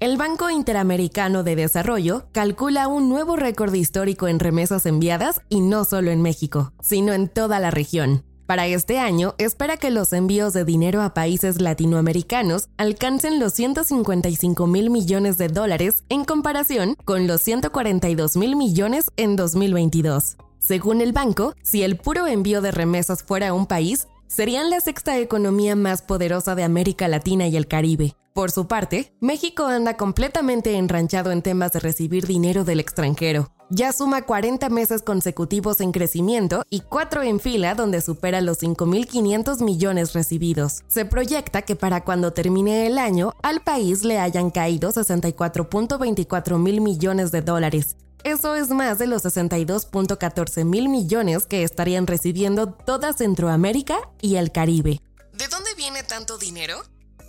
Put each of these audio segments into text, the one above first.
El Banco Interamericano de Desarrollo calcula un nuevo récord histórico en remesas enviadas y no solo en México, sino en toda la región. Para este año, espera que los envíos de dinero a países latinoamericanos alcancen los 155 mil millones de dólares en comparación con los 142 mil millones en 2022. Según el banco, si el puro envío de remesas fuera un país, serían la sexta economía más poderosa de América Latina y el Caribe. Por su parte, México anda completamente enranchado en temas de recibir dinero del extranjero. Ya suma 40 meses consecutivos en crecimiento y 4 en fila donde supera los 5.500 millones recibidos. Se proyecta que para cuando termine el año, al país le hayan caído 64.24 mil millones de dólares, eso es más de los 62.14 mil millones que estarían recibiendo toda Centroamérica y el Caribe. ¿De dónde viene tanto dinero?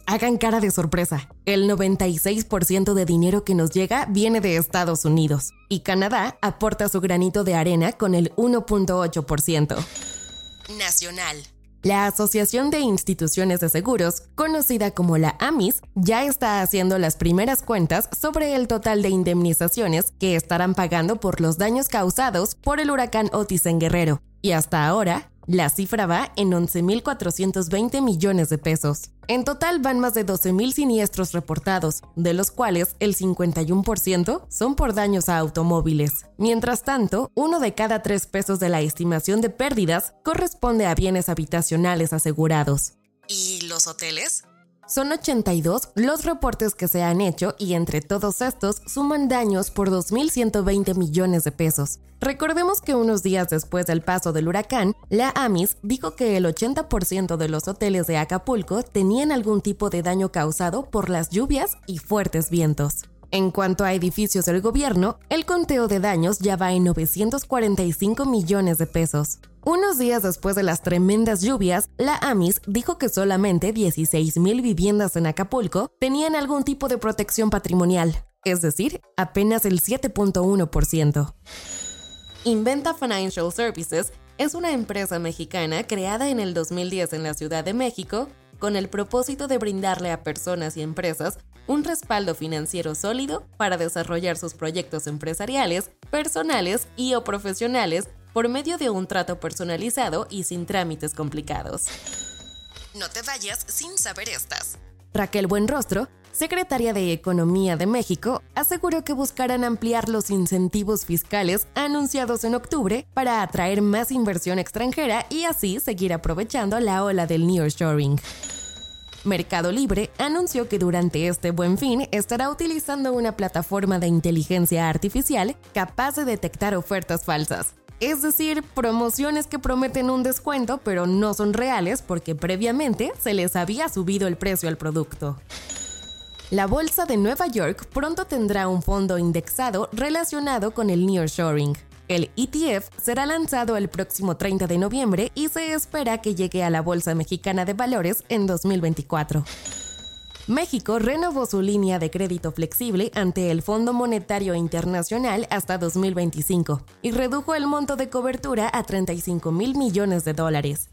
Hagan cara de sorpresa. El 96% de dinero que nos llega viene de Estados Unidos y Canadá aporta su granito de arena con el 1.8%. Nacional. La Asociación de Instituciones de Seguros, conocida como la AMIS, ya está haciendo las primeras cuentas sobre el total de indemnizaciones que estarán pagando por los daños causados por el huracán Otis en Guerrero. Y hasta ahora, la cifra va en 11.420 millones de pesos. En total van más de 12.000 siniestros reportados, de los cuales el 51% son por daños a automóviles. Mientras tanto, uno de cada tres pesos de la estimación de pérdidas corresponde a bienes habitacionales asegurados. ¿Y los hoteles? Son 82 los reportes que se han hecho y entre todos estos suman daños por 2.120 millones de pesos. Recordemos que unos días después del paso del huracán, la AMIS dijo que el 80% de los hoteles de Acapulco tenían algún tipo de daño causado por las lluvias y fuertes vientos. En cuanto a edificios del gobierno, el conteo de daños ya va en 945 millones de pesos. Unos días después de las tremendas lluvias, la AMIS dijo que solamente 16.000 viviendas en Acapulco tenían algún tipo de protección patrimonial, es decir, apenas el 7.1%. Inventa Financial Services es una empresa mexicana creada en el 2010 en la Ciudad de México con el propósito de brindarle a personas y empresas un respaldo financiero sólido para desarrollar sus proyectos empresariales, personales y o profesionales por medio de un trato personalizado y sin trámites complicados. No te vayas sin saber estas. Raquel Buenrostro, secretaria de Economía de México, aseguró que buscarán ampliar los incentivos fiscales anunciados en octubre para atraer más inversión extranjera y así seguir aprovechando la ola del nearshoring. Mercado Libre anunció que durante este buen fin estará utilizando una plataforma de inteligencia artificial capaz de detectar ofertas falsas, es decir, promociones que prometen un descuento pero no son reales porque previamente se les había subido el precio al producto. La Bolsa de Nueva York pronto tendrá un fondo indexado relacionado con el nearshoring. El ETF será lanzado el próximo 30 de noviembre y se espera que llegue a la Bolsa Mexicana de Valores en 2024. México renovó su línea de crédito flexible ante el Fondo Monetario Internacional hasta 2025 y redujo el monto de cobertura a 35 mil millones de dólares.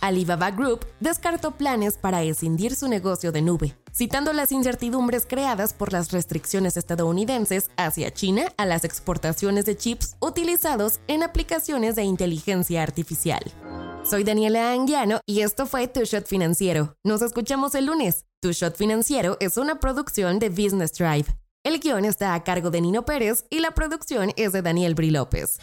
Alibaba Group descartó planes para escindir su negocio de nube, citando las incertidumbres creadas por las restricciones estadounidenses hacia China a las exportaciones de chips utilizados en aplicaciones de inteligencia artificial. Soy Daniela Anguiano y esto fue Tu Shot Financiero. Nos escuchamos el lunes. Tu Shot Financiero es una producción de Business Drive. El guion está a cargo de Nino Pérez y la producción es de Daniel Bri López.